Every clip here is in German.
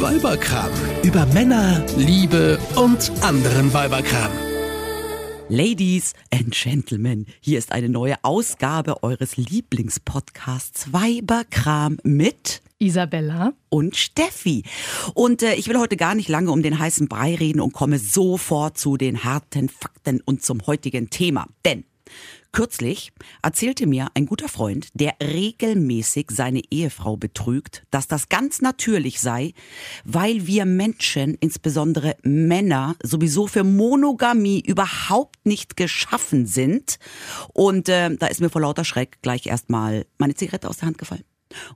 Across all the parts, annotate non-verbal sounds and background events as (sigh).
Weiberkram. Über Männer, Liebe und anderen Weiberkram. Ladies and Gentlemen, hier ist eine neue Ausgabe eures Lieblingspodcasts Weiberkram mit Isabella und Steffi. Und äh, ich will heute gar nicht lange um den heißen Brei reden und komme sofort zu den harten Fakten und zum heutigen Thema. Denn Kürzlich erzählte mir ein guter Freund, der regelmäßig seine Ehefrau betrügt, dass das ganz natürlich sei, weil wir Menschen, insbesondere Männer, sowieso für Monogamie überhaupt nicht geschaffen sind. Und äh, da ist mir vor lauter Schreck gleich erstmal meine Zigarette aus der Hand gefallen.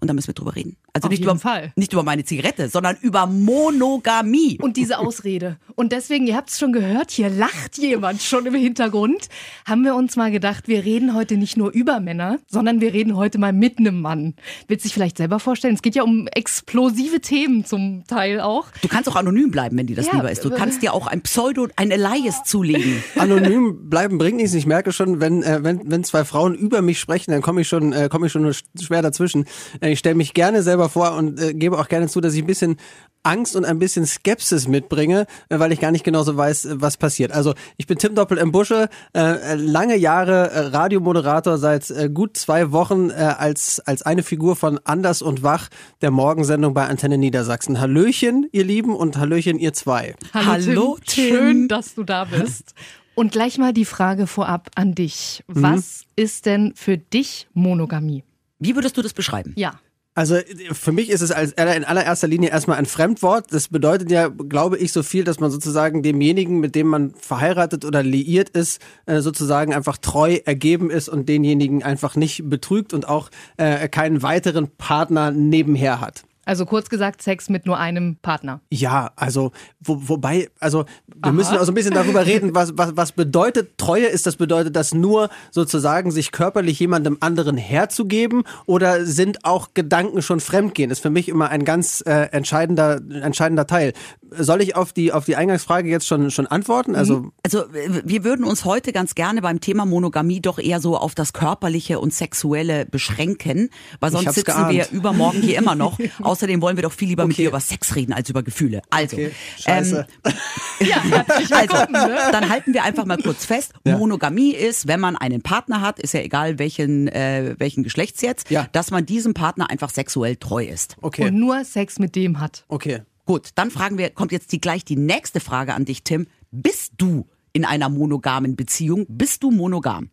Und da müssen wir drüber reden. Also Auf nicht jeden über, Fall. nicht über meine Zigarette, sondern über Monogamie. Und diese (laughs) Ausrede. Und deswegen, ihr habt es schon gehört, hier lacht jemand schon im Hintergrund. Haben wir uns mal gedacht, wir reden heute nicht nur über Männer, sondern wir reden heute mal mit einem Mann. Willst du dich vielleicht selber vorstellen? Es geht ja um explosive Themen zum Teil auch. Du kannst auch anonym bleiben, wenn dir das Ja, lieber ist. Du äh, kannst dir auch ein Pseudo, ein Elias zulegen. (laughs) Anonym bleiben bringt nichts. Ich merke schon, wenn, äh, wenn, wenn zwei Frauen über mich sprechen, dann komme ich schon, äh, komme ich schon schwer dazwischen. Äh, ich stelle mich gerne selber vor und äh, gebe auch gerne zu, dass ich ein bisschen Angst und ein bisschen Skepsis mitbringe, äh, weil ich gar nicht genau so weiß, äh, was passiert. Also ich bin Tim Doppel im Busche, äh, lange Jahre äh, Radiomoderator, seit äh, gut zwei Wochen äh, als, als eine Figur von Anders und Wach der Morgensendung bei Antenne Niedersachsen. Hallöchen, ihr Lieben, und Hallöchen, ihr zwei. Hallo, Tim. Schön, dass du da bist. (laughs) Und gleich mal die Frage vorab an dich. Was ist denn für dich Monogamie? Wie würdest du das beschreiben? Ja. Also für mich ist es als in allererster Linie erstmal ein Fremdwort. Das bedeutet ja, glaube ich, so viel, dass man sozusagen demjenigen, mit dem man verheiratet oder liiert ist, äh, sozusagen einfach treu ergeben ist und denjenigen einfach nicht betrügt und auch äh, keinen weiteren Partner nebenher hat. Also kurz gesagt, Sex mit nur einem Partner. Ja, also wo, wobei, also wir müssen auch so ein bisschen darüber reden, (laughs) was, was, was bedeutet Treue ist. Das bedeutet das nur sozusagen sich körperlich jemandem anderen herzugeben oder sind auch Gedanken schon fremdgehen? Ist für mich immer ein ganz äh, entscheidender, entscheidender Teil. Soll ich auf die, auf die Eingangsfrage jetzt schon, schon antworten? Also Also äh, wir würden uns heute ganz gerne beim Thema Monogamie doch eher so auf das Körperliche und Sexuelle beschränken, weil sonst sitzen geahnt. wir übermorgen hier immer noch. (laughs) Außerdem wollen wir doch viel lieber mit Okay. dir über Sex reden als über Gefühle. Also, Okay, scheiße. (laughs) Ja, also willkommen. ne? dann halten wir einfach mal kurz fest. Ja. Monogamie ist, wenn man einen Partner hat, ist ja egal welchen, äh, welchen Geschlechts jetzt, Ja. dass man diesem Partner einfach sexuell treu ist. okay, Und nur Sex mit dem hat. okay. Gut, dann fragen wir, kommt jetzt die, gleich die nächste Frage an dich, Tim. Bist du in einer monogamen Beziehung? Bist du monogam?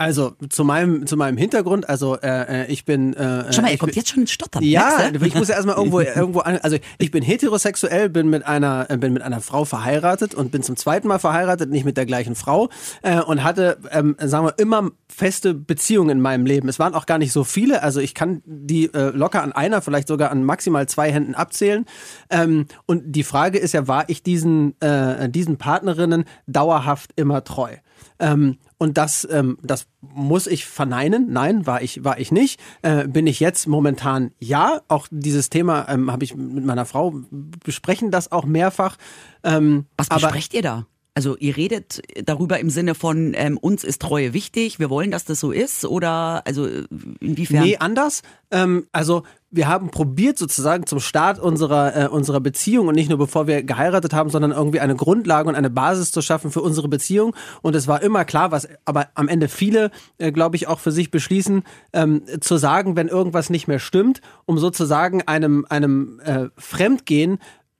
Also zu meinem, zu meinem Hintergrund, also äh, äh, ich bin. Äh, Schau mal, ich er kommt bin, jetzt schon Stottern. Ja, ich muss ja erstmal irgendwo, (laughs) irgendwo an, also ich bin heterosexuell, bin mit einer, äh, bin mit einer Frau verheiratet und bin zum zweiten Mal verheiratet, nicht mit der gleichen Frau äh, und hatte, ähm, sagen wir, immer feste Beziehungen in meinem Leben. Es waren auch gar nicht so viele, also ich kann die äh, locker an einer, vielleicht sogar an maximal zwei Händen abzählen. Ähm, und die Frage ist ja, war ich diesen, äh, diesen Partnerinnen dauerhaft immer treu? Ähm, und das, ähm, das muss ich verneinen. Nein, war ich, war ich nicht. Äh, bin ich jetzt momentan ja. Auch dieses Thema ähm, habe ich mit meiner Frau besprechen das auch mehrfach. Ähm, Was aber besprecht ihr da? Also ihr redet darüber im Sinne von ähm, uns ist Treue wichtig, wir wollen, dass das so ist oder also inwiefern? Nee, anders. Ähm, also wir haben probiert sozusagen zum Start unserer, äh, unserer Beziehung und nicht nur bevor wir geheiratet haben, sondern irgendwie eine Grundlage und eine Basis zu schaffen für unsere Beziehung. Und es war immer klar, was aber am Ende viele, äh, glaube ich, auch für sich beschließen, ähm, zu sagen, wenn irgendwas nicht mehr stimmt, um sozusagen einem, einem äh, Fremdgehen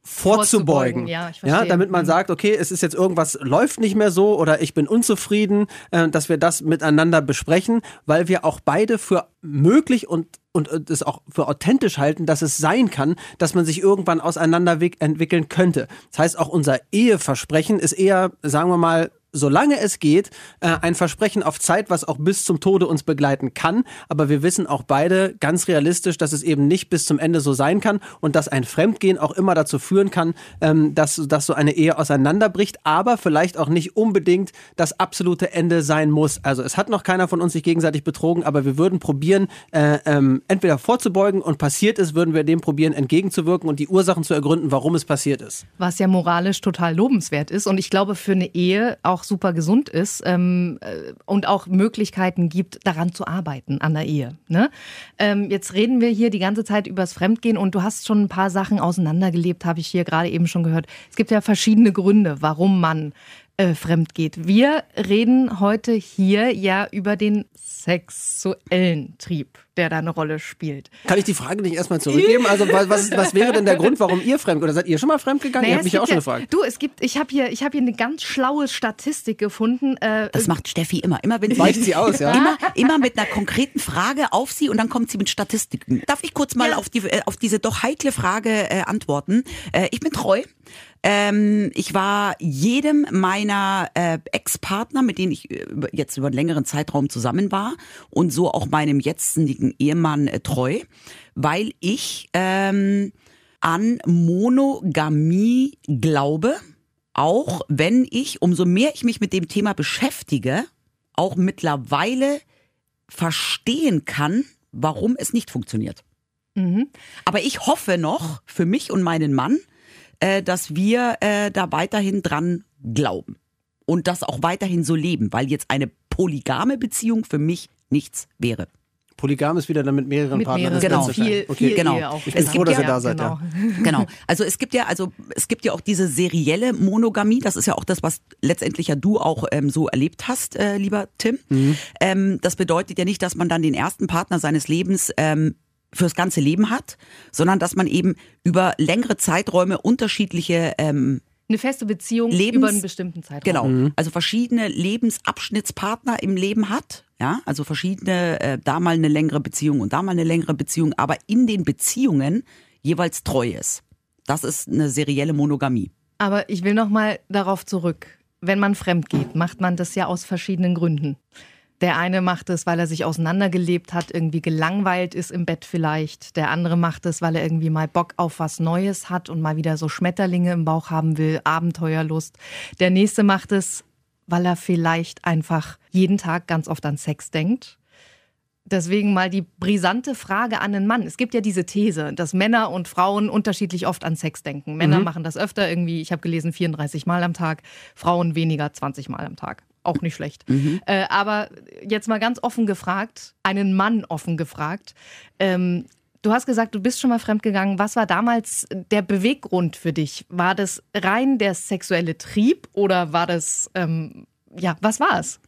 vorzubeugen. Vorzubeugen, ja, verstehe. damit man Mhm. sagt, okay, es ist jetzt irgendwas läuft nicht mehr so oder ich bin unzufrieden, äh, dass wir das miteinander besprechen, weil wir auch beide für möglich und und äh, das auch für authentisch halten, dass es sein kann, dass man sich irgendwann auseinander wick- entwickeln könnte. Das heißt, auch unser Eheversprechen ist eher, sagen wir mal, solange es geht, äh, ein Versprechen auf Zeit, was auch bis zum Tode uns begleiten kann. Aber wir wissen auch beide ganz realistisch, dass es eben nicht bis zum Ende so sein kann und dass ein Fremdgehen auch immer dazu führen kann, ähm, dass, dass so eine Ehe auseinanderbricht, aber vielleicht auch nicht unbedingt das absolute Ende sein muss. Also es hat noch keiner von uns sich gegenseitig betrogen, aber wir würden probieren, äh, ähm, entweder vorzubeugen und passiert ist, würden wir dem probieren entgegenzuwirken und die Ursachen zu ergründen, warum es passiert ist. Was ja moralisch total lobenswert ist. Und ich glaube, für eine Ehe auch auch super gesund ist ähm, äh, und auch Möglichkeiten gibt, daran zu arbeiten an der Ehe. Ne? Ähm, jetzt reden wir hier die ganze Zeit übers Fremdgehen und du hast schon ein paar Sachen auseinandergelebt, habe ich hier gerade eben schon gehört. Es gibt ja verschiedene Gründe, warum man äh, fremd geht. Wir reden heute hier ja über den sexuellen Trieb, der da eine Rolle spielt. Kann ich die Frage nicht erstmal zurückgeben? Also was, was, was wäre denn der Grund, warum ihr fremd oder seid ihr schon mal fremd gegangen? Naja, ihr habt mich ja auch schon ja, gefragt. Du, es gibt, ich habe hier, ich habe hier eine ganz schlaue Statistik gefunden. Äh, Das macht Steffi immer. Immer wenn sie Weicht sie aus, ja? Immer, immer mit einer konkreten Frage auf sie und dann kommt sie mit Statistiken. Darf ich kurz mal Ja. auf, die, äh, auf diese doch heikle Frage äh, antworten? Äh, ich bin treu. Ähm, ich war jedem meiner äh, Ex-Partner, mit denen ich äh, jetzt über einen längeren Zeitraum zusammen war und so auch meinem jetzigen Ehemann äh, treu, weil ich ähm, an Monogamie glaube, auch wenn ich, umso mehr ich mich mit dem Thema beschäftige, auch mittlerweile verstehen kann, warum es nicht funktioniert. mhm. Aber ich hoffe noch für mich und meinen Mann, äh, dass wir äh, da weiterhin dran glauben und das auch weiterhin so leben, weil jetzt eine polygame Beziehung für mich nichts wäre. Polygam ist wieder dann mit mehreren mit Partnern. mehreren, das Genau. Viel. Okay. viel genau. Ehe auch. Ich bin Es froh, gibt dass ihr ja- da seid, ja. (laughs) Genau. Also es gibt ja, also es gibt ja auch diese serielle Monogamie. Das ist ja auch das, was letztendlich ja du auch ähm, so erlebt hast, äh, lieber Tim. Ähm, das bedeutet ja nicht, dass man dann den ersten Partner seines Lebens ähm, fürs ganze Leben hat, sondern dass man eben über längere Zeiträume unterschiedliche ähm, Eine feste Beziehung Lebens- über einen bestimmten Zeitraum. Genau. Also verschiedene Lebensabschnittspartner im Leben hat. Ja, also verschiedene, äh, da mal eine längere Beziehung und da mal eine längere Beziehung, aber in den Beziehungen jeweils treu ist. Das ist eine serielle Monogamie. Aber ich will noch mal darauf zurück. Wenn man fremd geht, macht man das ja aus verschiedenen Gründen. Der eine macht es, weil er sich auseinandergelebt hat, irgendwie gelangweilt ist im Bett vielleicht. Der andere macht es, weil er irgendwie mal Bock auf was Neues hat und mal wieder so Schmetterlinge im Bauch haben will, Abenteuerlust. Der nächste macht es, weil er vielleicht einfach jeden Tag ganz oft an Sex denkt. Deswegen mal die brisante Frage an den Mann. Es gibt ja diese These, dass Männer und Frauen unterschiedlich oft an Sex denken. Männer machen das öfter irgendwie, ich habe gelesen, 34 Mal am Tag, Frauen weniger 20 Mal am Tag. Auch nicht schlecht. Äh, aber jetzt mal ganz offen gefragt, einen Mann offen gefragt. Ähm, du hast gesagt, du bist schon mal fremdgegangen. Was war damals der Beweggrund für dich? War das rein der sexuelle Trieb oder war das, ähm, ja, was war es?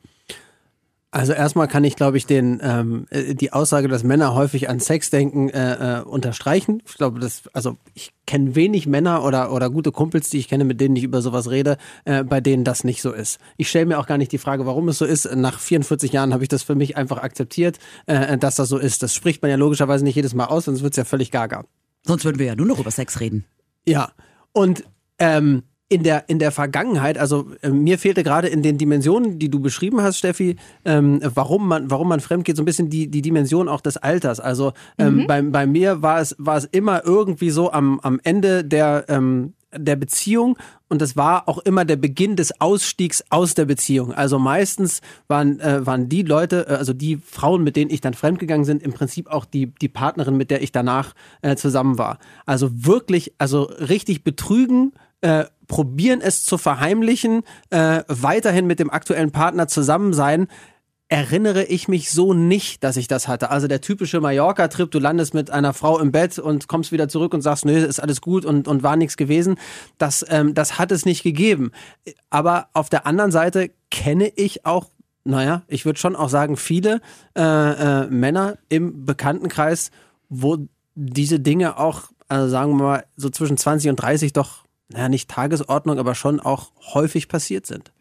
Also erstmal kann ich, glaube ich, den ähm, äh, die Aussage, dass Männer häufig an Sex denken, äh, äh, unterstreichen. Ich glaube, das, also ich kenne wenig Männer oder oder gute Kumpels, die ich kenne, mit denen ich über sowas rede, äh, bei denen das nicht so ist. Ich stelle mir auch gar nicht die Frage, warum es so ist. Nach 44 Jahren habe ich das für mich einfach akzeptiert, äh, dass das so ist. Das spricht man ja logischerweise nicht jedes Mal aus, sonst wird's ja völlig gaga. Sonst würden wir ja nur noch über Sex reden. Ja, und ähm, in der, in der Vergangenheit, also äh, mir fehlte gerade in den Dimensionen, die du beschrieben hast, Steffi, ähm, warum man, warum man fremd geht, so ein bisschen die, die Dimension auch des Alters. Also ähm, bei, bei mir war es, war es immer irgendwie so am, am Ende der, ähm, der Beziehung und das war auch immer der Beginn des Ausstiegs aus der Beziehung. Also meistens waren, äh, waren die Leute, äh, also die Frauen, mit denen ich dann fremdgegangen sind, im Prinzip auch die, die Partnerin, mit der ich danach äh, zusammen war. Also wirklich, also richtig betrügen, äh, probieren es zu verheimlichen, äh, weiterhin mit dem aktuellen Partner zusammen sein, erinnere ich mich so nicht, dass ich das hatte. Also der typische Mallorca-Trip, du landest mit einer Frau im Bett und kommst wieder zurück und sagst, nö, ist alles gut und, und war nichts gewesen. Das, ähm, das hat es nicht gegeben. Aber auf der anderen Seite kenne ich auch, naja, ich würde schon auch sagen, viele äh, äh, Männer im Bekanntenkreis, wo diese Dinge auch, also sagen wir mal, so zwischen 20 und 30 doch naja, nicht Tagesordnung, aber schon auch häufig passiert sind.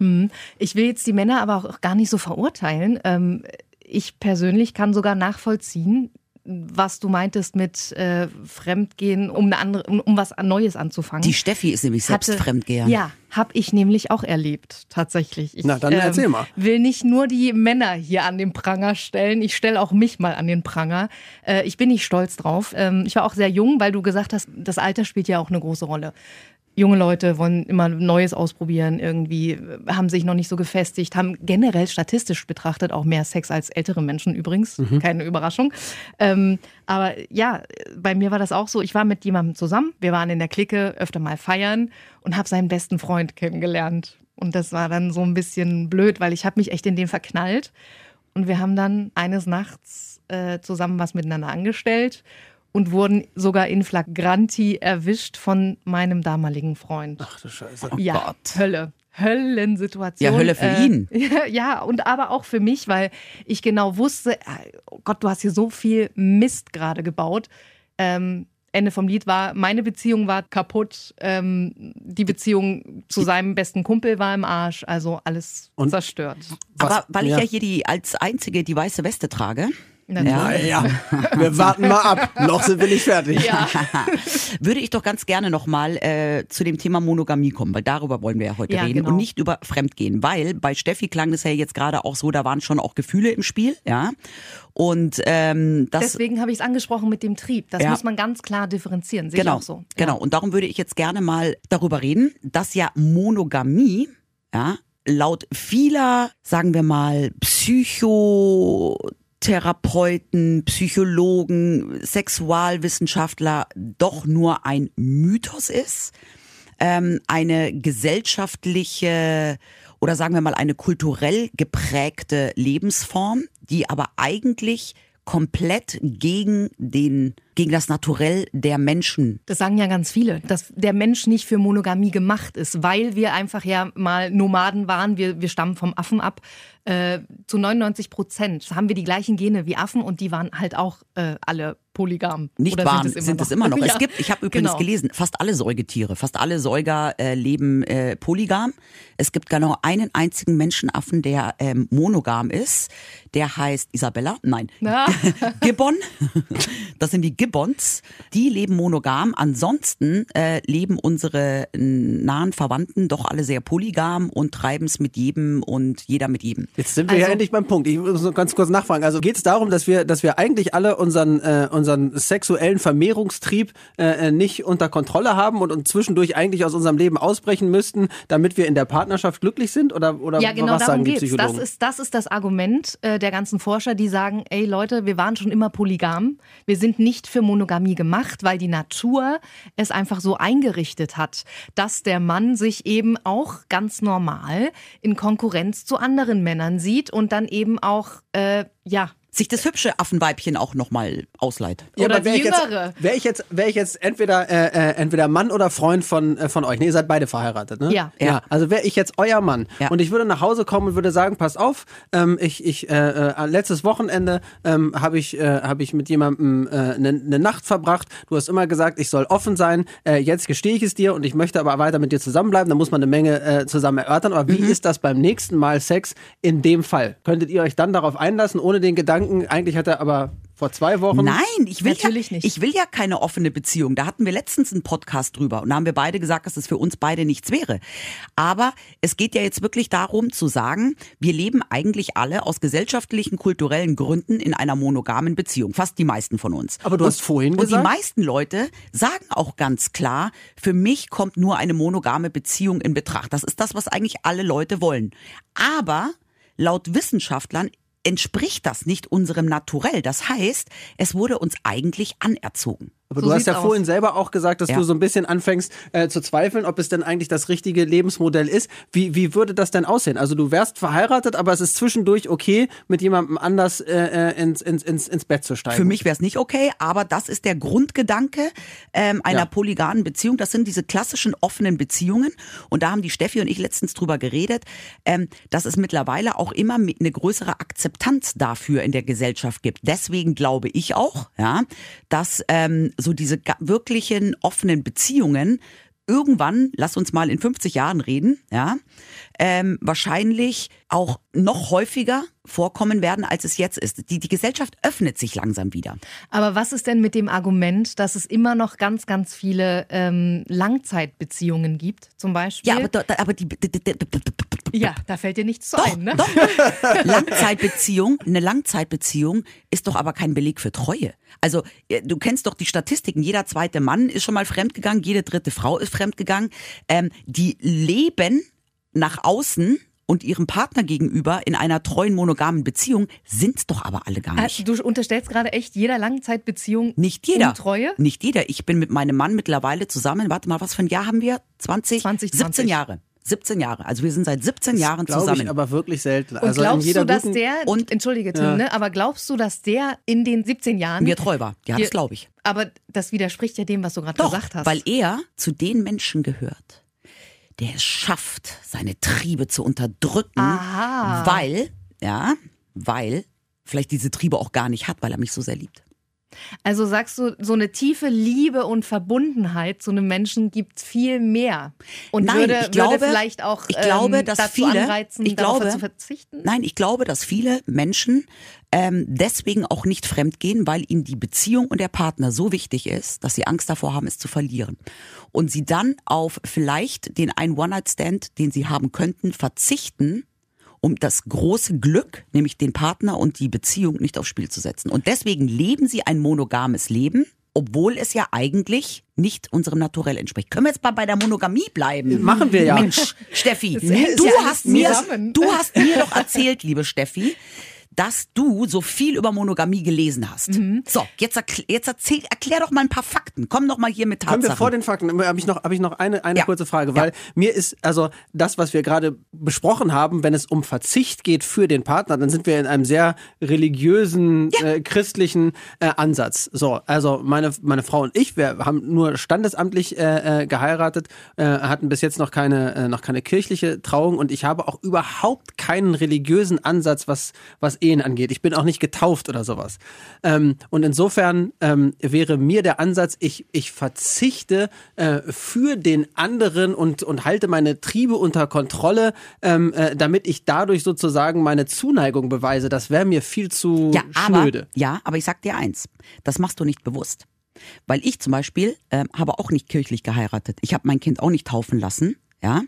Ich will jetzt die Männer aber auch gar nicht so verurteilen. Ähm, ich persönlich kann sogar nachvollziehen, was du meintest mit äh, Fremdgehen, um, eine andere, um, um was Neues anzufangen. Die Steffi ist nämlich selbst Hatte- Fremdgeher. Ja, habe ich nämlich auch erlebt, tatsächlich. Ich, ähm, Na, dann erzähl mal. will nicht nur die Männer hier an den Pranger stellen, ich stelle auch mich mal an den Pranger. Äh, ich bin nicht stolz drauf. Ähm, ich war auch sehr jung, weil du gesagt hast, das Alter spielt ja auch eine große Rolle. Junge Leute wollen immer Neues ausprobieren, irgendwie haben sich noch nicht so gefestigt, haben generell statistisch betrachtet auch mehr Sex als ältere Menschen übrigens. Mhm. Keine Überraschung. Ähm, aber ja, bei mir war das auch so. Ich war mit jemandem zusammen, wir waren in der Clique öfter mal feiern und habe seinen besten Freund kennengelernt. Und das war dann so ein bisschen blöd, weil ich habe mich echt in den verknallt. Und wir haben dann eines Nachts äh, zusammen was miteinander angestellt und wurden sogar in flagranti erwischt von meinem damaligen Freund. Ach du Scheiße. Oh ja, Gott. Hölle. Höllensituation. Ja, Hölle für ihn. (laughs) Ja, ja, und aber auch für mich, weil ich genau wusste, äh, oh Gott, du hast hier so viel Mist gerade gebaut. Ähm, Ende vom Lied war, meine Beziehung war kaputt, ähm, die Beziehung zu seinem besten Kumpel war im Arsch, also alles Und- zerstört. Was- Aber weil ich ja. ja hier die als einzige die weiße Weste trage, Natürlich. Naja, (laughs) wir warten mal ab. Noch sind wir nicht fertig. Ja. (laughs) würde ich doch ganz gerne nochmal äh, zu dem Thema Monogamie kommen, weil darüber wollen wir ja heute Ja, reden genau. und nicht über Fremdgehen, weil bei Steffi klang das ja jetzt gerade auch so, da waren schon auch Gefühle im Spiel, ja. Und ähm, das Deswegen habe ich es angesprochen mit dem Trieb. Das Ja. muss man ganz klar differenzieren. Sehe genau, ich auch so. genau. Und darum würde ich jetzt gerne mal darüber reden, dass ja Monogamie, ja, laut vieler, sagen wir mal, Psychotherapeuten, Psychologen, Sexualwissenschaftler doch nur ein Mythos ist, ähm, eine gesellschaftliche oder sagen wir mal eine kulturell geprägte Lebensform, die aber eigentlich komplett gegen den gegen das Naturell der Menschen Das sagen ja ganz viele, dass der Mensch nicht für Monogamie gemacht ist, weil wir einfach ja mal Nomaden waren. Wir, wir stammen vom Affen ab. Äh, zu 99 Prozent haben wir die gleichen Gene wie Affen und die waren halt auch äh, alle polygam. nicht Oder waren, sind es immer sind noch? es immer noch. (laughs) Ja, Es gibt, ich habe übrigens genau. gelesen, fast alle Säugetiere, fast alle Säuger äh, leben äh, polygam. Es gibt genau einen einzigen Menschenaffen, der ähm, monogam ist. Der heißt Isabella, nein. (laughs) Gibbon. Das sind die Gibbons. Die leben monogam. Ansonsten äh, leben unsere äh, nahen Verwandten doch alle sehr polygam und treiben es mit jedem und jeder mit jedem. Jetzt sind wir ja Also- endlich beim Punkt. Ich muss noch ganz kurz nachfragen. Also geht es darum, dass wir, dass wir eigentlich alle unseren, äh, unseren sexuellen Vermehrungstrieb äh, nicht unter Kontrolle haben und uns zwischendurch eigentlich aus unserem Leben ausbrechen müssten, damit wir in der Partnerschaft glücklich sind? Oder, oder Ja, genau was darum sagen die geht's. Das Psychologen? ist, das ist das Argument äh, der ganzen Forscher, die sagen, ey Leute, wir waren schon immer polygam. Wir sind nicht für Monogamie gemacht, weil die Natur es einfach so eingerichtet hat, dass der Mann sich eben auch ganz normal in Konkurrenz zu anderen Männern sieht und dann eben auch, äh, ja, Sich das hübsche Affenweibchen auch nochmal ausleiht. Oder aber wär die ich jetzt, Jüngere. Wäre ich jetzt, wär ich jetzt entweder, äh, äh, entweder Mann oder Freund von, äh, von euch. Nee, ihr seid beide verheiratet, ne? Ja. ja. Also wäre ich jetzt euer Mann Ja. und ich würde nach Hause kommen und würde sagen, pass auf, ähm, ich, ich, äh, äh, letztes Wochenende ähm, habe ich, äh, hab ich mit jemandem eine äh, ne ne Nacht verbracht. Du hast immer gesagt, ich soll offen sein. Äh, jetzt gestehe ich es dir und ich möchte aber weiter mit dir zusammenbleiben. Da muss man eine Menge äh, zusammen erörtern. Aber wie Mhm. ist das beim nächsten Mal Sex in dem Fall? Könntet ihr euch dann darauf einlassen, ohne den Gedanken, eigentlich hat er aber vor zwei Wochen. Nein, ich will Natürlich ja, nicht. Ich will ja keine offene Beziehung. Da hatten wir letztens einen Podcast drüber und da haben wir beide gesagt, dass es für uns beide nichts wäre. Aber es geht ja jetzt wirklich darum zu sagen, wir leben eigentlich alle aus gesellschaftlichen, kulturellen Gründen in einer monogamen Beziehung. Fast die meisten von uns. Aber du und, hast vorhin und gesagt- die meisten Leute sagen auch ganz klar, für mich kommt nur eine monogame Beziehung in Betracht. Das ist das, was eigentlich alle Leute wollen. Aber laut Wissenschaftlern entspricht das nicht unserem Naturell. Das heißt, es wurde uns eigentlich anerzogen. Aber So du hast ja aus. vorhin selber auch gesagt, dass Ja. du so ein bisschen anfängst äh, zu zweifeln, ob es denn eigentlich das richtige Lebensmodell ist. Wie, wie würde das denn aussehen? Also du wärst verheiratet, aber es ist zwischendurch okay, mit jemandem anders äh, äh, ins, ins, ins, ins Bett zu steigen. Für mich wäre es nicht okay, aber das ist der Grundgedanke ähm, einer Ja. polygamen Beziehung. Das sind diese klassischen offenen Beziehungen. Und da haben die Steffi und ich letztens drüber geredet, ähm, dass es mittlerweile auch immer eine größere Akzeptanz dafür in der Gesellschaft gibt. Deswegen glaube ich auch, ja, dass ähm, so diese wirklichen offenen Beziehungen. Irgendwann, lass uns mal in 50 Jahren reden, ja, ähm, wahrscheinlich auch noch häufiger vorkommen werden, als es jetzt ist. Die, die Gesellschaft öffnet sich langsam wieder. Aber was ist denn mit dem Argument, dass es immer noch ganz, ganz viele ähm, Langzeitbeziehungen gibt, zum Beispiel? Ja, aber, da- aber die, Ja, da fällt dir nichts zu doch, ein, ne? doch. Langzeitbeziehung, eine Langzeitbeziehung ist doch aber kein Beleg für Treue. Also äh, du kennst doch die Statistiken. Jeder zweite Mann ist schon mal fremdgegangen, jede dritte Frau ist fremdgegangen. Ähm, die leben nach außen und ihrem Partner gegenüber in einer treuen monogamen Beziehung sind doch aber alle gar Ah, nicht. Du unterstellst gerade echt jeder Langzeitbeziehung Nicht jeder. Untreue? Nicht jeder. Ich bin mit meinem Mann mittlerweile zusammen. Warte mal, was für ein Jahr haben wir? 20? 20, 17 20. Jahre. 17 Jahre. Also wir sind seit 17 Jahren Glaube zusammen. ich aber wirklich selten. Und also in glaubst jeder du, dass der, Und- entschuldige Tim, ne, aber glaubst du, dass der in den 17 Jahren, mir treu war. Ja, das glaube ich. aber das widerspricht ja dem, was du gerade gesagt hast. weil er zu den Menschen gehört, der es schafft, seine Triebe zu unterdrücken, Aha. weil, ja, weil vielleicht diese Triebe auch gar nicht hat, weil er mich so sehr liebt. Also sagst du, so eine tiefe Liebe und Verbundenheit zu einem Menschen gibt viel mehr. Und Nein, würde, ich glaube- würde vielleicht auch ich glaube, ähm, dass dazu viele- anreizen, ich glaube- zu verzichten. Nein, ich glaube, dass viele Menschen ähm, deswegen auch nicht fremdgehen, weil ihnen die Beziehung und der Partner so wichtig ist, dass sie Angst davor haben, es zu verlieren. Und sie dann auf vielleicht den einen One-Night-Stand, den sie haben könnten, verzichten, um das große Glück, nämlich den Partner und die Beziehung nicht aufs Spiel zu setzen. Und deswegen leben sie ein monogames Leben, obwohl es ja eigentlich nicht unserem Naturell entspricht. Können wir jetzt mal bei der Monogamie bleiben? Machen wir ja. Mensch, Steffi, du hast mir, zusammen. du hast mir doch erzählt, liebe Steffi, dass du so viel über Monogamie gelesen hast. Mhm. So, jetzt, erkl jetzt erzähl, erklär doch mal ein paar Fakten. Komm doch mal hier mit Können wir Tatsachen. vor den Fakten, habe ich noch, habe ich noch eine, eine Ja. kurze Frage, weil mir ist, also das, was wir gerade besprochen haben, wenn es um Verzicht geht für den Partner, dann sind wir in einem sehr religiösen, äh, christlichen äh, Ansatz. So, also meine, meine Frau und ich, wir haben nur standesamtlich äh, äh, geheiratet, äh, hatten bis jetzt noch keine, äh, noch keine kirchliche Trauung und ich habe auch überhaupt keinen religiösen Ansatz, was, was Ehen angeht. Ich bin auch nicht getauft oder sowas. Ähm, und insofern ähm, wäre mir der Ansatz, ich, ich verzichte äh, für den anderen und, und halte meine Triebe unter Kontrolle, ähm, äh, damit ich dadurch sozusagen meine Zuneigung beweise. Das wäre mir viel zu ja, aber, schnöde. ja, aber ich sag dir eins, das machst du nicht bewusst. Weil ich zum Beispiel ähm, habe auch nicht kirchlich geheiratet. Ich habe mein Kind auch nicht taufen lassen. Ja,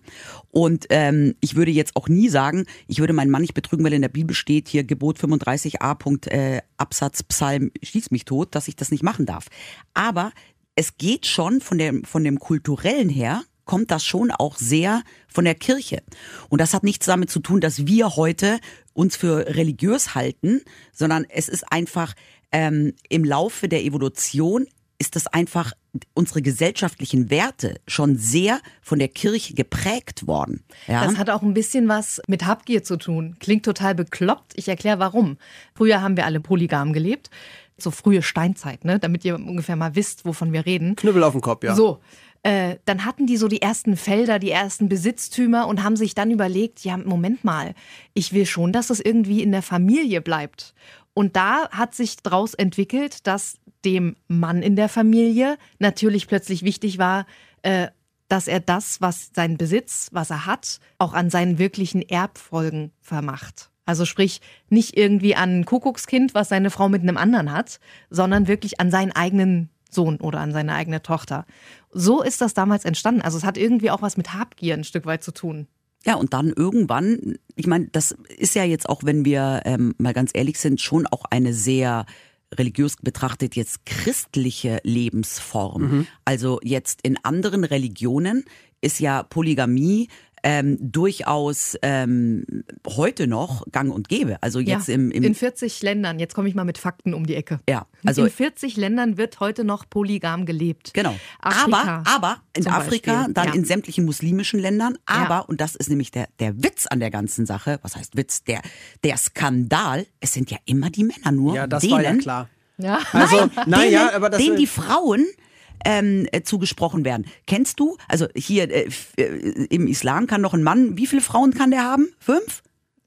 und ähm, ich würde jetzt auch nie sagen, ich würde meinen Mann nicht betrügen, weil in der Bibel steht hier Gebot 35a. Punkt, äh, Absatz Psalm schieß mich tot, dass ich das nicht machen darf. Aber es geht schon von dem von dem kulturellen her kommt das schon auch sehr von der Kirche. Und das hat nichts damit zu tun, dass wir heute uns für religiös halten, sondern es ist einfach ähm, im Laufe der Evolution ist das einfach unsere gesellschaftlichen Werte schon sehr von der Kirche geprägt worden. Ja? Das hat auch ein bisschen was mit Habgier zu tun. Klingt total bekloppt. Ich erkläre warum. Früher haben wir alle polygam gelebt. So frühe Steinzeit, ne? damit ihr ungefähr mal wisst, wovon wir reden. Knüppel auf den Kopf, ja. So. Äh, dann hatten die so die ersten Felder, die ersten Besitztümer und haben sich dann überlegt, ja, Moment mal, ich will schon, dass das irgendwie in der Familie bleibt. Und da hat sich daraus entwickelt, dass dem Mann in der Familie natürlich plötzlich wichtig war, äh, dass er das, was sein Besitz, was er hat, auch an seinen wirklichen Erbfolgen vermacht. Also sprich, nicht irgendwie an ein Kuckuckskind, was seine Frau mit einem anderen hat, sondern wirklich an seinen eigenen Sohn oder an seine eigene Tochter. So ist das damals entstanden. Also es hat irgendwie auch was mit Habgier ein Stück weit zu tun. Ja, und dann irgendwann, ich meine, das ist ja jetzt auch, wenn wir ähm, mal ganz ehrlich sind, schon auch eine sehr religiös betrachtet jetzt christliche Lebensform. Also jetzt in anderen Religionen ist ja Polygamie ähm, durchaus ähm, heute noch gang und gäbe. Also jetzt ja, im, im in 40 Ländern, jetzt komme ich mal mit Fakten um die Ecke. ja, also in 40 Ländern wird heute noch polygam gelebt. Genau. Afrika aber, aber in Afrika, Beispiel, dann ja. in sämtlichen muslimischen Ländern, aber, Ja. und das ist nämlich der, der Witz an der ganzen Sache, was heißt Witz, der, der Skandal, es sind ja immer die Männer nur, Ja, das denen, war ja klar. Ja. Also, Nein, denen, ja, aber das denen die Frauen ähm, äh, zugesprochen werden. Kennst du, also hier äh, äh, im Islam kann doch ein Mann, wie viele Frauen kann der haben? Fünf?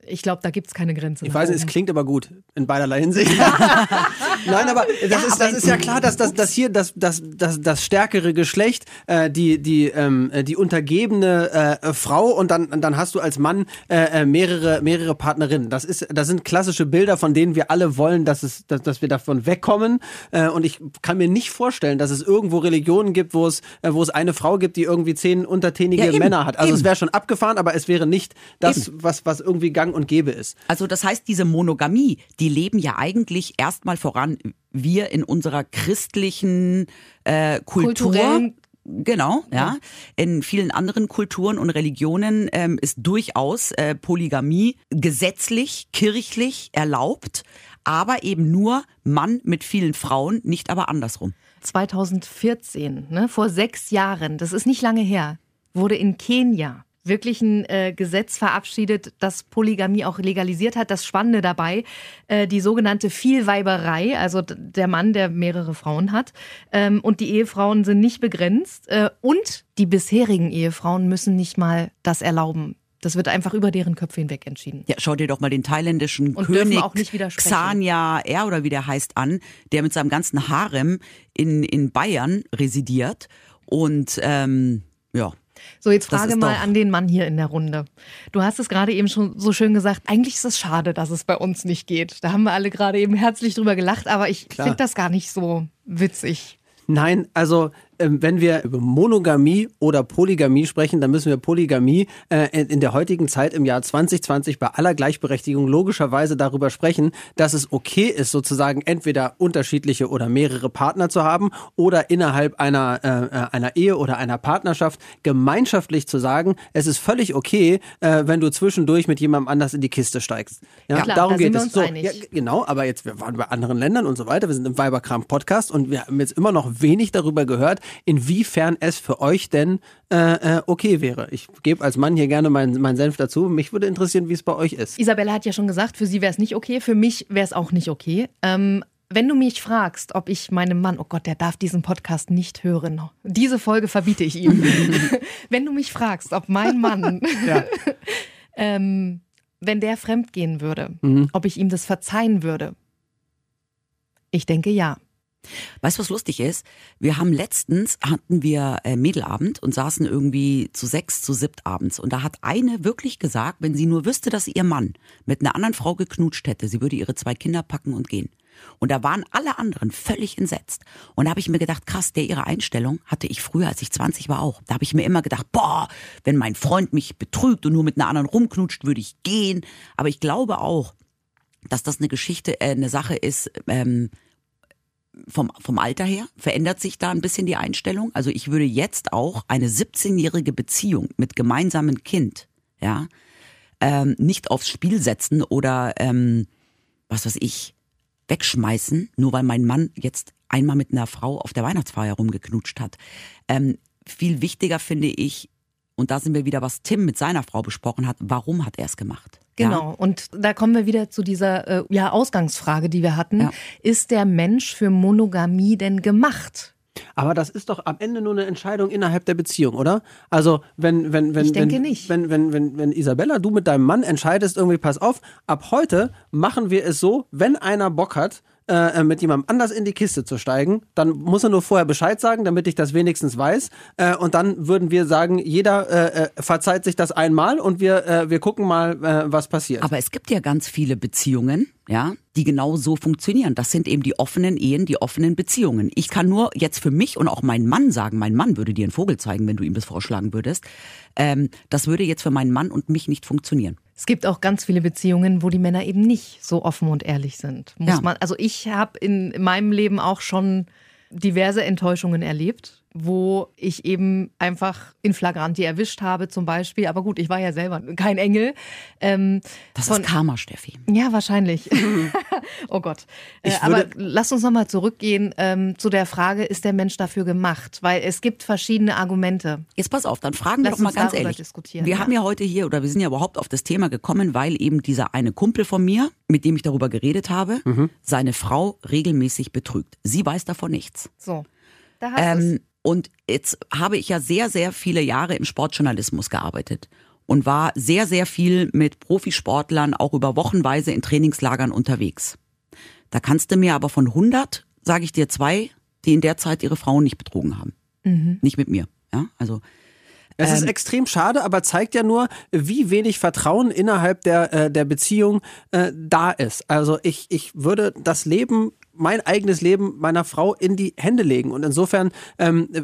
Ich glaube, da gibt es keine Grenze. Ich weiß nicht, es klingt aber gut in beiderlei Hinsicht. (laughs) Nein, aber das, Ja, ist, das ist ja klar, dass das, dass hier das, das, das, das stärkere Geschlecht, äh, die, die, ähm, äh, die untergebene äh, Frau und dann, dann hast du als Mann äh, äh, mehrere, mehrere Partnerinnen. Das, ist, das sind klassische Bilder, von denen wir alle wollen, dass, es, dass, dass wir davon wegkommen. Äh, und ich kann mir nicht vorstellen, dass es irgendwo Religionen gibt, wo es, äh, wo es eine Frau gibt, die irgendwie zehn untertänige Ja, eben, Männer hat. Also eben. es wäre schon abgefahren, aber es wäre nicht das, was, was irgendwie gang und gäbe ist. Also das heißt, diese Monogamie, die leben ja eigentlich erstmal voran wir in unserer christlichen äh, Kultur. Kulturellen- Genau, ja. In vielen anderen Kulturen und Religionen ähm, ist durchaus äh, Polygamie gesetzlich, kirchlich erlaubt, aber eben nur Mann mit vielen Frauen, nicht aber andersrum. 2014, ne, vor sechs Jahren, das ist nicht lange her, wurde in Kenia wirklich ein äh, Gesetz verabschiedet, das Polygamie auch legalisiert hat. Das Spannende dabei, äh, die sogenannte Vielweiberei, also der Mann, der mehrere Frauen hat. Ähm, und die Ehefrauen sind nicht begrenzt. Äh, und die bisherigen Ehefrauen müssen nicht mal das erlauben. Das wird einfach über deren Köpfe hinweg entschieden. Ja, schau dir doch mal den thailändischen Und König. Xania R oder wie der heißt an, der mit seinem ganzen Harem in, in Bayern residiert. Und ähm, ja, So, jetzt frage mal an den Mann hier in der Runde. Du hast es gerade eben schon so schön gesagt, eigentlich ist es schade, dass es bei uns nicht geht. Da haben wir alle gerade eben herzlich drüber gelacht, aber ich finde das gar nicht so witzig. Nein, also wenn wir über Monogamie oder Polygamie sprechen, dann müssen wir Polygamie äh, in, der heutigen Zeit im Jahr 2020 bei aller Gleichberechtigung logischerweise darüber sprechen, dass es okay ist, sozusagen entweder unterschiedliche oder mehrere Partner zu haben oder innerhalb einer, äh, einer Ehe oder einer Partnerschaft gemeinschaftlich zu sagen, es ist völlig okay, äh, wenn du zwischendurch mit jemandem anders in die Kiste steigst. Ja, Klar, darum da geht es. So, ja, Genau, aber jetzt, wir waren bei anderen Ländern und so weiter, wir sind im Weiberkram-Podcast und wir haben jetzt immer noch wenig darüber gehört, inwiefern es für euch denn äh, äh, okay wäre. Ich gebe als Mann hier gerne meinen mein Senf dazu. Mich würde interessieren, wie es bei euch ist. Isabella hat ja schon gesagt, für sie wäre es nicht okay, für mich wäre es auch nicht okay. Ähm, wenn du mich fragst, ob ich meinem Mann, oh Gott, der darf diesen Podcast nicht hören. Diese Folge verbiete ich ihm. (laughs) wenn du mich fragst, ob mein Mann, (laughs) (laughs) ähm, wenn der fremdgehen würde, ob ich ihm das verzeihen würde. Ich denke ja. Weißt du, was lustig ist? Wir haben letztens, hatten wir äh, Mädelabend und saßen irgendwie zu sechs, zu siebt abends. Und da hat eine wirklich gesagt, wenn sie nur wüsste, dass ihr Mann mit einer anderen Frau geknutscht hätte, sie würde ihre zwei Kinder packen und gehen. Und da waren alle anderen völlig entsetzt. Und da habe ich mir gedacht, krass, der ihre Einstellung hatte ich früher, als ich 20 war auch. Da habe ich mir immer gedacht, boah, wenn mein Freund mich betrügt und nur mit einer anderen rumknutscht, würde ich gehen. Aber ich glaube auch, dass das eine Geschichte, äh, eine Sache ist, ähm, vom, vom Alter her verändert sich da ein bisschen die Einstellung. Also ich würde jetzt auch eine 17-jährige Beziehung mit gemeinsamen Kind, ja, ähm, nicht aufs Spiel setzen oder ähm, was weiß ich, wegschmeißen, nur weil mein Mann jetzt einmal mit einer Frau auf der Weihnachtsfeier rumgeknutscht hat. Ähm, viel wichtiger finde ich, und da sind wir wieder, was Tim mit seiner Frau besprochen hat, warum hat er es gemacht? Ja? Genau. Und da kommen wir wieder zu dieser äh, ja, Ausgangsfrage, die wir hatten. Ja. Ist der Mensch für Monogamie denn gemacht? Aber das ist doch am Ende nur eine Entscheidung innerhalb der Beziehung, oder? Also, wenn, wenn, wenn, wenn. Wenn, wenn, wenn, wenn Isabella, du mit deinem Mann entscheidest, irgendwie, pass auf, ab heute machen wir es so, wenn einer Bock hat, äh, mit jemandem anders in die Kiste zu steigen, dann muss er nur vorher Bescheid sagen, damit ich das wenigstens weiß. Äh, und dann würden wir sagen, jeder äh, äh, verzeiht sich das einmal und wir, äh, wir gucken mal, äh, was passiert. Aber es gibt ja ganz viele Beziehungen, ja, die genau so funktionieren. Das sind eben die offenen Ehen, die offenen Beziehungen. Ich kann nur jetzt für mich und auch meinen Mann sagen, mein Mann würde dir einen Vogel zeigen, wenn du ihm das vorschlagen würdest. Ähm, das würde jetzt für meinen Mann und mich nicht funktionieren. Es gibt auch ganz viele Beziehungen, wo die Männer eben nicht so offen und ehrlich sind. Muss Ja. man, also ich habe in meinem Leben auch schon diverse Enttäuschungen erlebt, wo ich eben einfach in Flagranti erwischt habe zum Beispiel. Aber gut, ich war ja selber kein Engel. Ähm, Das von- ist Karma, Steffi. Ja, wahrscheinlich. (laughs) oh Gott. Äh, aber lass uns nochmal zurückgehen ähm, zu der Frage, ist der Mensch dafür gemacht? Weil es gibt verschiedene Argumente. Jetzt pass auf, dann fragen wir Lass doch mal uns ganz darüber ehrlich. diskutieren, wir ja. haben ja heute hier, oder wir sind ja überhaupt auf das Thema gekommen, weil eben dieser eine Kumpel von mir, mit dem ich darüber geredet habe, Mhm. seine Frau regelmäßig betrügt. Sie weiß davon nichts. So, da hast du Ähm, und jetzt habe ich ja sehr, sehr viele Jahre im Sportjournalismus gearbeitet und war sehr, sehr viel mit Profisportlern auch über Wochenweise in Trainingslagern unterwegs. Da kannst du mir aber von 100, sage ich dir zwei, die in der Zeit ihre Frauen nicht betrogen haben. Nicht mit mir. Ja, also Es ist Ähm, extrem schade, aber zeigt ja nur, wie wenig Vertrauen innerhalb der, äh, der Beziehung äh, da ist. Also ich, ich würde das Leben, mein eigenes Leben meiner Frau in die Hände legen. Und insofern ähm, äh,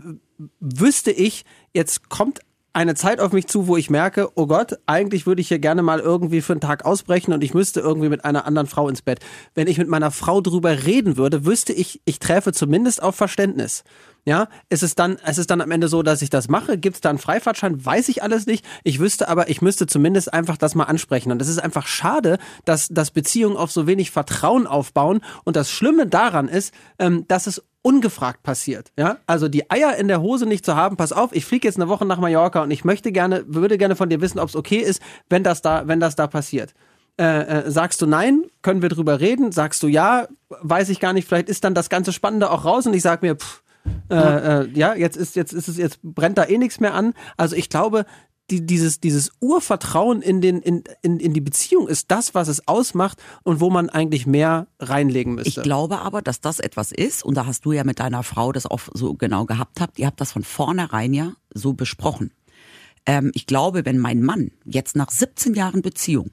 wüsste ich, jetzt kommt eine Zeit auf mich zu, wo ich merke, oh Gott, eigentlich würde ich hier gerne mal irgendwie für einen Tag ausbrechen und ich müsste irgendwie mit einer anderen Frau ins Bett. Wenn ich mit meiner Frau drüber reden würde, wüsste ich, ich treffe zumindest auf Verständnis. Ja, ist es dann, ist es dann am Ende so, dass ich das mache? Gibt es da einen Freifahrtschein? Weiß ich alles nicht. Ich wüsste aber, ich müsste zumindest einfach das mal ansprechen. Und es ist einfach schade, dass, dass Beziehungen auf so wenig Vertrauen aufbauen. Und das Schlimme daran ist, ähm, dass es ungefragt passiert. Ja, also die Eier in der Hose nicht zu haben. Pass auf, ich fliege jetzt eine Woche nach Mallorca und ich möchte gerne, würde gerne von dir wissen, ob es okay ist, wenn das da, wenn das da passiert. Äh, äh, sagst du nein, können wir drüber reden. Sagst du ja, weiß ich gar nicht. Vielleicht ist dann das ganze Spannende auch raus und ich sag mir, pff, äh, äh, ja, jetzt ist jetzt ist es jetzt brennt da eh nichts mehr an. Also ich glaube, die, dieses, dieses Urvertrauen in, den, in, in, in die Beziehung ist das, was es ausmacht und wo man eigentlich mehr reinlegen müsste. Ich glaube aber, dass das etwas ist, und da hast du ja mit deiner Frau das auch so genau gehabt habt, ihr habt das von vornherein ja so besprochen. Ähm, ich glaube, wenn mein Mann jetzt nach 17 Jahren Beziehung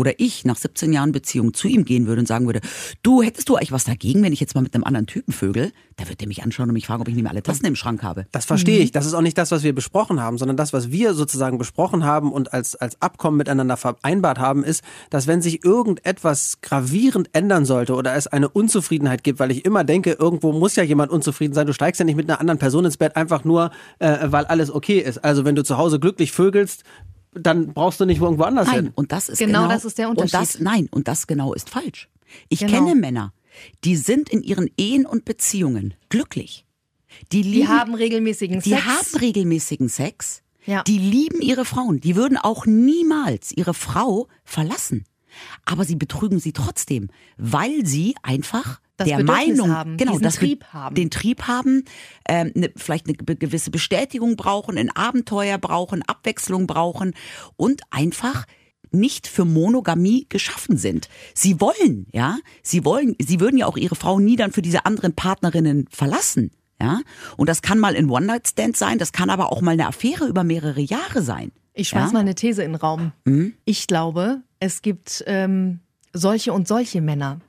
oder ich nach 17 Jahren Beziehung zu ihm gehen würde und sagen würde, du, hättest du eigentlich was dagegen, wenn ich jetzt mal mit einem anderen Typen vögel? Da würde er mich anschauen und mich fragen, ob ich nicht mehr alle Tassen im Schrank habe. Das verstehe ich. Das ist auch nicht das, was wir besprochen haben, sondern das, was wir sozusagen besprochen haben und als, als Abkommen miteinander vereinbart haben, ist, dass wenn sich irgendetwas gravierend ändern sollte oder es eine Unzufriedenheit gibt, weil ich immer denke, irgendwo muss ja jemand unzufrieden sein. Du steigst ja nicht mit einer anderen Person ins Bett einfach nur, äh, weil alles okay ist. Also wenn du zu Hause glücklich vögelst, dann brauchst du nicht irgendwo anders Nein, hin. und das ist Genau genau, das ist der Und Unterschied. das, nein, und das genau ist falsch. Ich Genau. kenne Männer, die sind in ihren Ehen und Beziehungen glücklich. Die, Die lieben, haben regelmäßigen die Sex. haben regelmäßigen Sex. Ja. Die lieben ihre Frauen. Die würden auch niemals ihre Frau verlassen. Aber sie betrügen sie trotzdem, weil sie einfach Das der Bedürfnis Meinung, haben, genau, diesen das Trieb haben. den Trieb haben, ähm, ne, vielleicht eine gewisse Bestätigung brauchen, ein Abenteuer brauchen, Abwechslung brauchen und einfach nicht für Monogamie geschaffen sind. Sie wollen, ja, sie wollen, sie würden ja auch ihre Frau nie dann für diese anderen Partnerinnen verlassen, ja. Und das kann mal ein One-Night-Stand sein, das kann aber auch mal eine Affäre über mehrere Jahre sein. Ich schmeiß Ja? mal eine These in den Raum. Ich glaube, es gibt ähm, solche und solche Männer.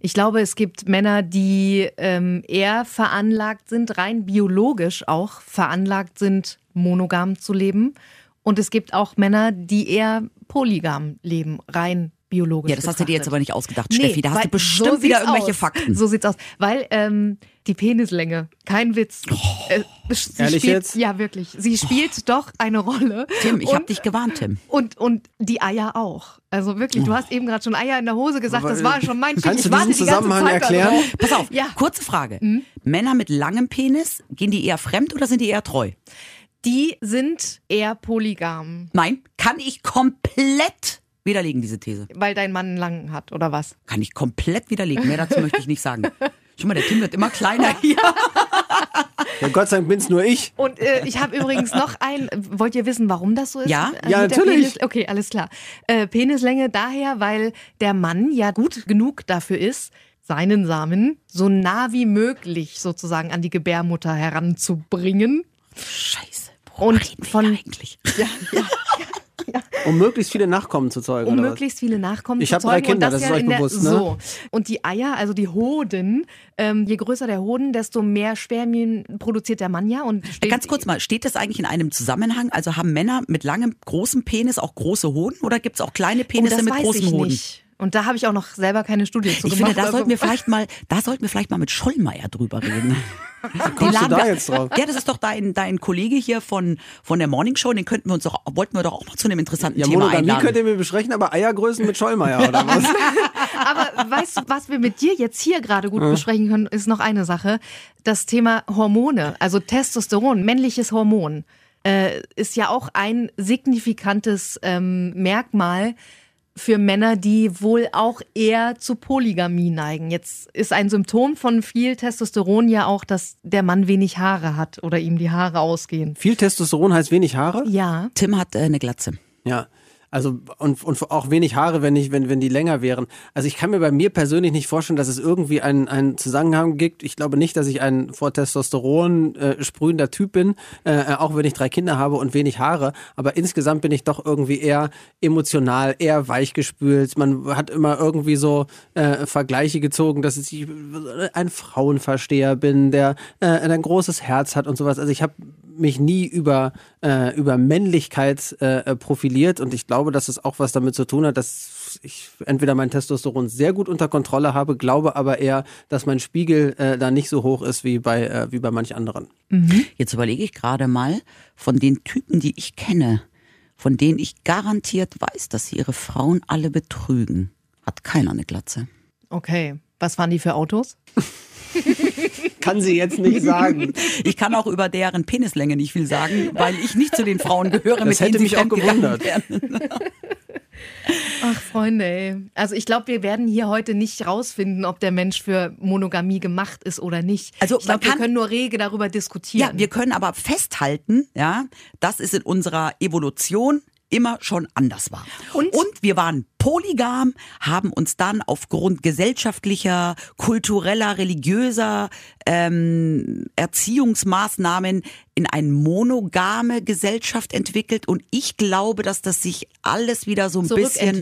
Ich glaube, es gibt Männer, die ähm, eher veranlagt sind, rein biologisch auch veranlagt sind, monogam zu leben. Und es gibt auch Männer, die eher polygam leben, rein biologisch. Ja, das hast du dir jetzt betrachtet. aber nicht ausgedacht, Nee, Steffi. Da hast du bestimmt so wieder irgendwelche aus. Fakten. So sieht's aus. Weil ähm, die Penislänge, kein Witz. Äh, sie Ehrlich spielt, jetzt? Ja, wirklich. Sie spielt doch eine Rolle. Tim, ich Und- hab dich gewarnt, Tim. und, und die Eier auch. Also wirklich, du hast eben gerade schon Eier in der Hose gesagt, das war schon mein. Kannst du Ich warte diesen die Zusammenhang Zeit erklären? darauf. Pass auf, Ja. kurze Frage. Männer mit langem Penis, gehen die eher fremd oder sind die eher treu? Die sind eher polygam, Nein, kann ich komplett widerlegen, diese These. weil dein Mann einen langen hat, oder was? Kann ich komplett widerlegen. Mehr dazu möchte ich nicht sagen. (laughs) Schau mal, der Tim wird immer kleiner hier. Ja, Gott sei Dank bin's nur ich. Und äh, ich habe übrigens noch ein. Wollt ihr wissen, warum das so ist? Ja? Äh, Ja, natürlich. Penis, okay, alles klar. Äh, Penislänge daher, weil der Mann ja gut genug dafür ist, seinen Samen so nah wie möglich sozusagen an die Gebärmutter heranzubringen. Scheiße. Worüber Und reden wir von- eigentlich? Ja, ja. (laughs) Um möglichst viele Nachkommen zu zeugen. um oder was? möglichst viele Nachkommen Ich zu hab drei zeugen. Kinder, und das, das ist ja euch in der, bewusst, ne? So. Und die Eier, also die Hoden, ähm, je größer der Hoden, desto mehr Spermien produziert der Mann ja. Und steht, Ganz kurz mal, steht das eigentlich in einem Zusammenhang? Also haben Männer mit langem, großem Penis auch große Hoden oder gibt es auch kleine oh, Penisse das mit weiß großen ich Hoden? nicht. Und da habe ich auch noch selber keine Studie zu Ich gemacht. finde, da sollten wir vielleicht mal, da sollten wir vielleicht mal mit Schollmeier drüber reden. (laughs) Den kommst du da jetzt drauf? Ja, das ist doch dein, dein Kollege hier von, von der Morning Show, den könnten wir uns doch, wollten wir doch auch noch zu einem interessanten Ja, Thema einladen. könnt ihr mir besprechen, aber Eiergrößen mit Schollmeier oder was? (laughs) Aber weißt du, was wir mit dir jetzt hier gerade gut besprechen können, ist noch eine Sache. Das Thema Hormone, also Testosteron, männliches Hormon, äh, ist ja auch ein signifikantes ähm, Merkmal für Männer, die wohl auch eher zu Polygamie neigen. Jetzt ist ein Symptom von viel Testosteron ja auch, dass der Mann wenig Haare hat oder ihm die Haare ausgehen. Viel Testosteron heißt wenig Haare? Ja. Tim hat äh, eine Glatze. Ja. Also und, und auch wenig Haare, wenn ich, wenn, wenn die länger wären. Also ich kann mir bei mir persönlich nicht vorstellen, dass es irgendwie einen, einen Zusammenhang gibt. Ich glaube nicht, dass ich ein vor Testosteron äh, sprühender Typ bin, äh, auch wenn ich drei Kinder habe und wenig Haare. Aber insgesamt bin ich doch irgendwie eher emotional, eher weichgespült. Man hat immer irgendwie so äh, Vergleiche gezogen, dass ich ein Frauenversteher bin, der äh, ein großes Herz hat und sowas. Also ich habe mich nie über, äh, über Männlichkeit äh, profiliert und ich glaube, dass es auch was damit zu tun hat, dass ich entweder mein Testosteron sehr gut unter Kontrolle habe, glaube aber eher, dass mein Spiegel äh, da nicht so hoch ist wie bei, äh, wie bei manch anderen. Jetzt überlege ich gerade mal, von den Typen, die ich kenne, von denen ich garantiert weiß, dass sie ihre Frauen alle betrügen, hat keiner eine Glatze. Okay. Was fahren die für Autos? (laughs) Kann sie jetzt nicht sagen. Ich kann auch über deren Penislänge nicht viel sagen, weil ich nicht zu den Frauen gehöre, Das mit hätte denen sie mich auch gewundert. Ach, Freunde, ey. Also ich glaube, wir werden hier heute nicht rausfinden, ob der Mensch für Monogamie gemacht ist oder nicht. Also ich man glaube, wir kann- können nur rege darüber diskutieren. Ja, wir können aber festhalten, ja, dass es in unserer Evolution immer schon anders war. Und? wir waren polygam, haben uns dann aufgrund gesellschaftlicher, kultureller, religiöser ähm, Erziehungsmaßnahmen in eine monogame Gesellschaft entwickelt. Und ich glaube, dass das sich alles wieder so ein bisschen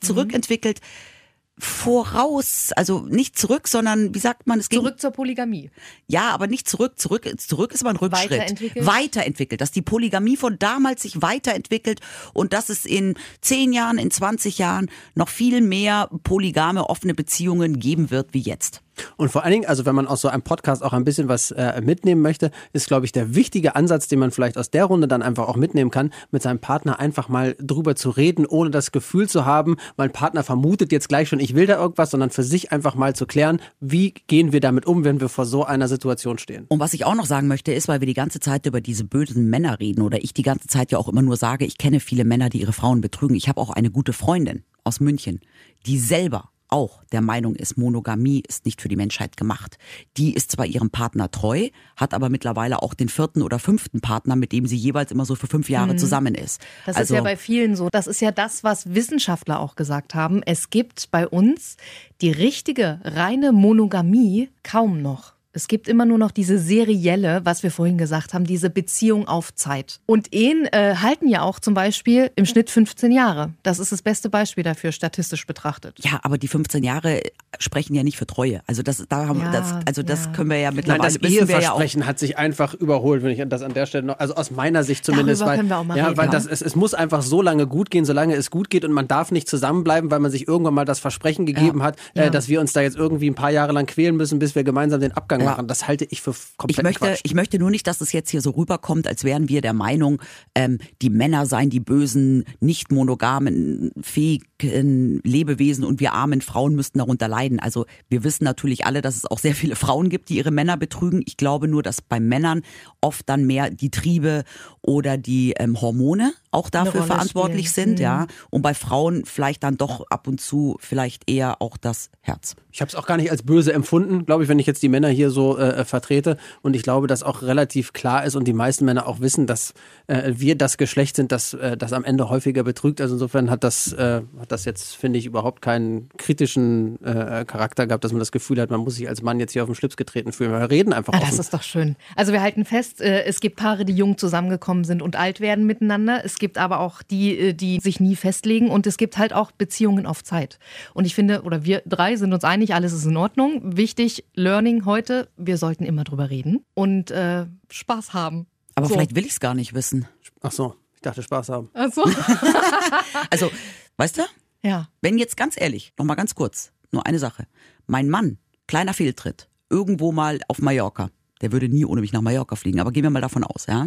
Zurückentwickelt. Mhm. Voraus, also nicht zurück, sondern wie sagt man, es ging Zurück zur Polygamie. ja, aber nicht zurück. Zurück, zurück ist aber ein Rückschritt. Weiterentwickelt? Weiterentwickelt. Dass die Polygamie von damals sich weiterentwickelt und dass es in zehn Jahren, in 20 Jahren noch viel mehr polygame, offene Beziehungen geben wird wie jetzt. Und vor allen Dingen, also wenn man aus so einem Podcast auch ein bisschen was äh, mitnehmen möchte, ist, glaube ich, der wichtige Ansatz, den man vielleicht aus der Runde dann einfach auch mitnehmen kann, mit seinem Partner einfach mal drüber zu reden, ohne das Gefühl zu haben, mein Partner vermutet jetzt gleich schon, ich will da irgendwas, sondern für sich einfach mal zu klären, wie gehen wir damit um, wenn wir vor so einer Situation stehen. Und was ich auch noch sagen möchte, ist, weil wir die ganze Zeit über diese bösen Männer reden oder ich die ganze Zeit ja auch immer nur sage, ich kenne viele Männer, die ihre Frauen betrügen. Ich habe auch eine gute Freundin aus München, die selber auch der Meinung ist, Monogamie ist nicht für die Menschheit gemacht. Die ist zwar ihrem Partner treu, hat aber mittlerweile auch den vierten oder fünften Partner, mit dem sie jeweils immer so für fünf Jahre zusammen ist. Das also, ist ja bei vielen so. Das ist ja das, was Wissenschaftler auch gesagt haben. Es gibt bei uns die richtige, reine Monogamie kaum noch. Es gibt immer nur noch diese serielle, was wir vorhin gesagt haben, diese Beziehung auf Zeit. Und Ehen äh, halten ja auch zum Beispiel im Schnitt 15 Jahre. Das ist das beste Beispiel dafür, statistisch betrachtet. ja, aber die 15 Jahre sprechen ja nicht für Treue. Also das, da haben, Ja, das, also das ja. können wir ja Nein, mittlerweile das wissen wir ja. Eheversprechen hat sich einfach überholt, wenn ich das an der Stelle noch, also aus meiner Sicht zumindest, Darüber weil, können wir auch mal ja, reden, weil das, es, es muss einfach so lange gut gehen, solange es gut geht und man darf nicht zusammenbleiben, weil man sich irgendwann mal das Versprechen gegeben hat, Ja. Äh, dass wir uns da jetzt irgendwie ein paar Jahre lang quälen müssen, bis wir gemeinsam den Abgang Ja. Machen. Das halte ich für komplett Ich möchte, Quatsch. ich möchte nur nicht, dass es jetzt hier so rüberkommt, als wären wir der Meinung, ähm, die Männer seien die bösen, nicht monogamen, fähigen Lebewesen und wir armen Frauen müssten darunter leiden. Also wir wissen natürlich alle, dass es auch sehr viele Frauen gibt, die ihre Männer betrügen. Ich glaube nur, dass bei Männern oft dann mehr die Triebe oder die ähm, Hormone auch dafür verantwortlich spielen. sind, ja. Und bei Frauen vielleicht dann doch ab und zu vielleicht eher auch das Herz. Ich habe es auch gar nicht als böse empfunden, glaube ich, wenn ich jetzt die Männer hier so äh, vertrete. Und ich glaube, dass auch relativ klar ist und die meisten Männer auch wissen, dass äh, wir das Geschlecht sind, das, äh, das am Ende häufiger betrügt. Also insofern hat das, äh, hat das jetzt, finde ich, überhaupt keinen kritischen äh, Charakter gehabt, dass man das Gefühl hat, man muss sich als Mann jetzt hier auf den Schlips getreten fühlen. Wir reden einfach Ah, offen. das ist doch schön. Also wir halten fest, äh, es gibt Paare, die jung zusammengekommen sind und alt werden miteinander. Es gibt aber auch die, äh, die sich nie festlegen und es gibt halt auch Beziehungen auf Zeit. Und ich finde, oder wir drei sind uns einig, alles ist in Ordnung. Wichtig, Learning heute, wir sollten immer drüber reden und äh, Spaß haben. Aber So. vielleicht will ich es gar nicht wissen. Ach so, ich dachte Spaß haben. Also, (laughs) Also, weißt du? ja. Wenn jetzt ganz ehrlich, noch mal ganz kurz, nur eine Sache. Mein Mann, kleiner Fehltritt, irgendwo mal auf Mallorca. Der würde nie ohne mich nach Mallorca fliegen, aber gehen wir mal davon aus, ja.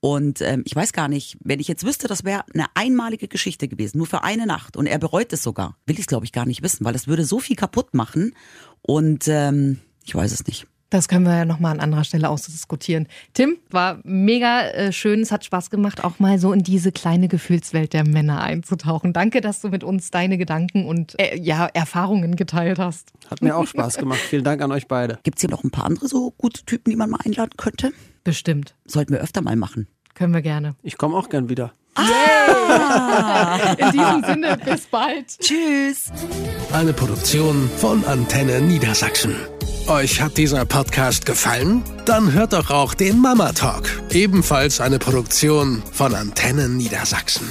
Und ähm, ich weiß gar nicht, wenn ich jetzt wüsste, das wäre eine einmalige Geschichte gewesen, nur für eine Nacht. Und er bereut es sogar, will ich es glaube ich gar nicht wissen, weil das würde so viel kaputt machen. Und ähm, ich weiß es nicht. Das können wir ja nochmal an anderer Stelle ausdiskutieren. Tim, war mega äh, schön. Es hat Spaß gemacht, auch mal so in diese kleine Gefühlswelt der Männer einzutauchen. Danke, dass du mit uns deine Gedanken und äh, ja, Erfahrungen geteilt hast. Hat mir auch Spaß gemacht. Vielen Dank an euch beide. Gibt's hier noch ein paar andere so gute Typen, die man mal einladen könnte? Bestimmt. Sollten wir öfter mal machen. Können wir gerne. Ich komme auch gern wieder. In diesem Sinne, bis bald. Tschüss! Eine Produktion von Antenne Niedersachsen. Euch hat dieser Podcast gefallen? Dann hört doch auch den Mama Talk, ebenfalls eine Produktion von Antenne Niedersachsen.